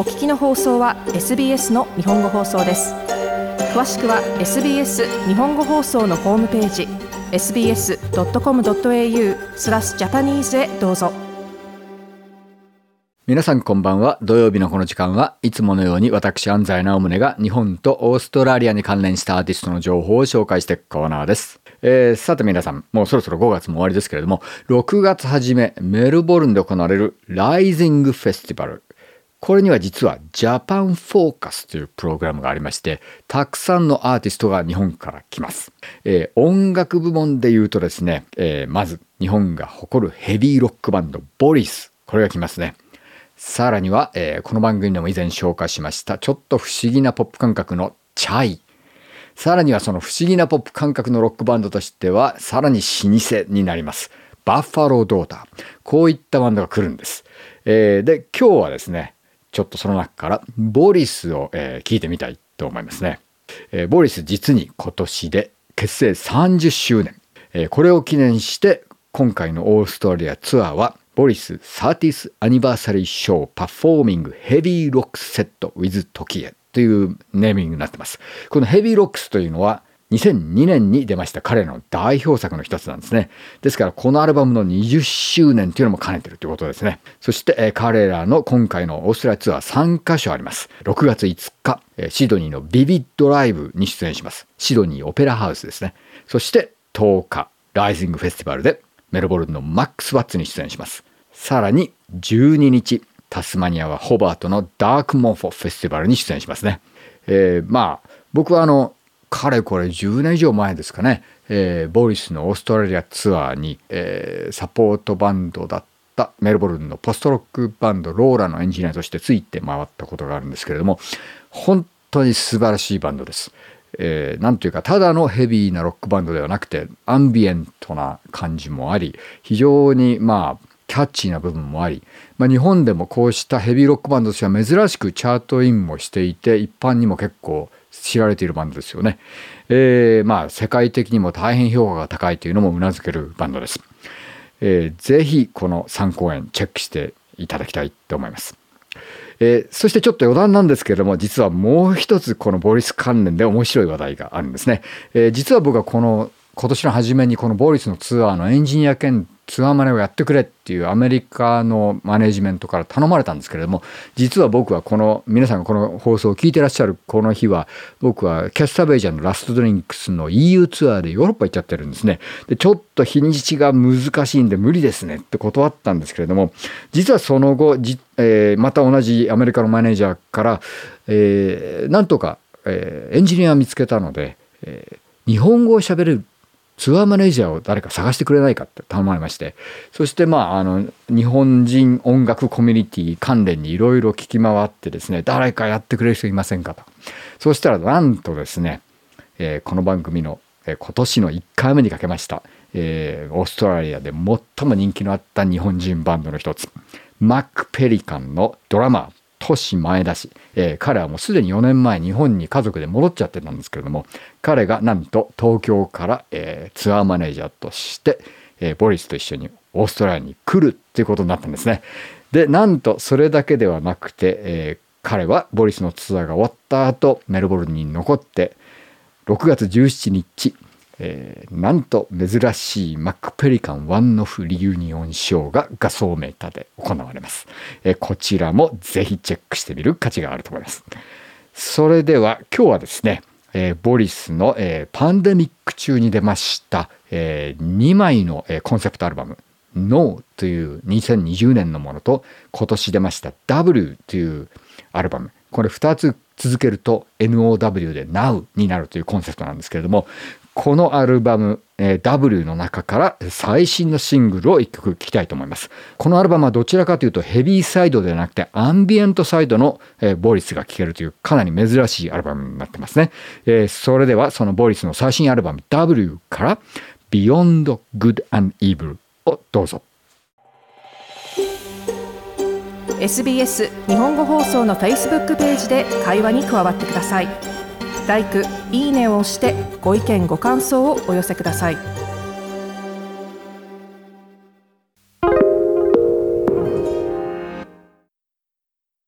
お聞きの放送は SBS の日本語放送です。詳しくは SBS 日本語放送のホームページ sbs.com.au スラスジャパニーズへどうぞ。皆さんこんばんは。土曜日のこの時間はいつものように私安西直宗が日本とオーストラリアに関連したアーティストの情報を紹介していくコーナーです。えー、さて皆さん、もうそろそろ5月も終わりですけれども、6月初め、メルボルンで行われるライジングフェスティバル。これには実はジャパンフォーカスというプログラムがありまして、たくさんのアーティストが日本から来ます。えー、音楽部門で言うとですね、えー、まず日本が誇るヘビーロックバンドボリス。これが来ますね。さらには、えー、この番組でも以前紹介しました、ちょっと不思議なポップ感覚のチャイ。さらにはその不思議なポップ感覚のロックバンドとしては、さらに老舗になります。バッファロードーター。こういったバンドが来るんです。えー、で、今日はですね、ちょっとその中からボリスを、えー、聞いてみたいと思いますね。えー、ボリス実に今年で結成30周年。えー、これを記念して今回のオーストラリアツアーはボリス 30th アニバーサリーショーパフォーミングヘビーロックセット with 時へというネーミングになってます。このヘビーロックスというのは2002年に出ました彼の代表作の一つなんですね。ですからこのアルバムの20周年というのも兼ねてるということですね。そして、彼らの今回のオーストラリアツアー3カ所あります。6月5日、シドニーのビビッドライブに出演します。シドニーオペラハウスですね。そして10日、ライジングフェスティバルでメルボルンのマックスワッツに出演します。さらに12日、タスマニアはホバートのダークモンフォフェスティバルに出演しますね。えー、まあ僕はあのかれこれ10年以上前ですかね、えー、ボリスのオーストラリアツアーに、えー、サポートバンドだったメルボルンのポストロックバンドローラのエンジニアとしてついて回ったことがあるんですけれども本当に素晴らしいバンドです。えー、なんというかただのヘビーなロックバンドではなくてアンビエントな感じもあり非常にまあキャッチーな部分もあり、まあ、日本でもこうしたヘビーロックバンドとしては珍しくチャートインもしていて一般にも結構知られているバンドですよね。えー、まあ世界的にも大変評価が高いというのもうなずけるバンドです。えー、ぜひこの3公演チェックしていただきたいと思います。えー、そしてちょっと余談なんですけれども実はもう一つこのボリス関連で面白い話題があるんですね。えー、実は僕はこの今年の初めにこのボーリスのツアーのエンジニア兼ツアーマネをやってくれっていうアメリカのマネジメントから頼まれたんですけれども実は僕はこの皆さんがこの放送を聞いてらっしゃるこの日は僕はキャスターベイジャーのラストドリンクスの EU ツアーでヨーロッパ行っちゃってるんですね。でちょっと日にちが難しいんで無理ですねって断ったんですけれども実はその後じ、えー、また同じアメリカのマネージャーから、えー、なんとか、えー、エンジニア見つけたので、えー、日本語を喋れるツアーマネージャーを誰か探してくれないかって頼まれましてそしてまああの日本人音楽コミュニティ関連にいろいろ聞き回ってですね誰かやってくれる人いませんかと。そしたらなんとですね、えー、この番組の、えー、今年の1回目にかけました、えー、オーストラリアで最も人気のあった日本人バンドの一つマック・ペリカンのドラマー都市前田市、えー、彼はもうすでに4年前日本に家族で戻っちゃってたんですけれども彼がなんと東京から、えー、ツアーマネージャーとして、えー、ボリスと一緒にオーストラリアに来るっていうことになったんですね。でなんとそれだけではなくて、え彼はボリスのツアーが終わった後メルボルンに残って6月17日えー、なんと珍しいマックペリカンワンオフリユニオンショーが画像メーターで行われます、えー、こちらもぜひチェックしてみる価値があると思います。それでは今日はですね、えー、ボリスの、えパンデミック中に出ました、え2枚の、えコンセプトアルバム No という2020年のものと今年出ました W というアルバム。これ2つ続けると NOW で Now になるというコンセプトなんですけれどもこのアルバム、えー、W の中から最新のシングルを1曲聴きたいと思います。このアルバムはどちらかというとヘビーサイドではなくてアンビエントサイドの、えー、ボリスが聴けるというかなり珍しいアルバムになってますね。えー、それではそのボリスの最新アルバム W から Beyond Good and Evil をどうぞ。SBS 日本語放送の Facebook ページで会話に加わってください。LIKE、いいねを押してご意見ご感想をお寄せください。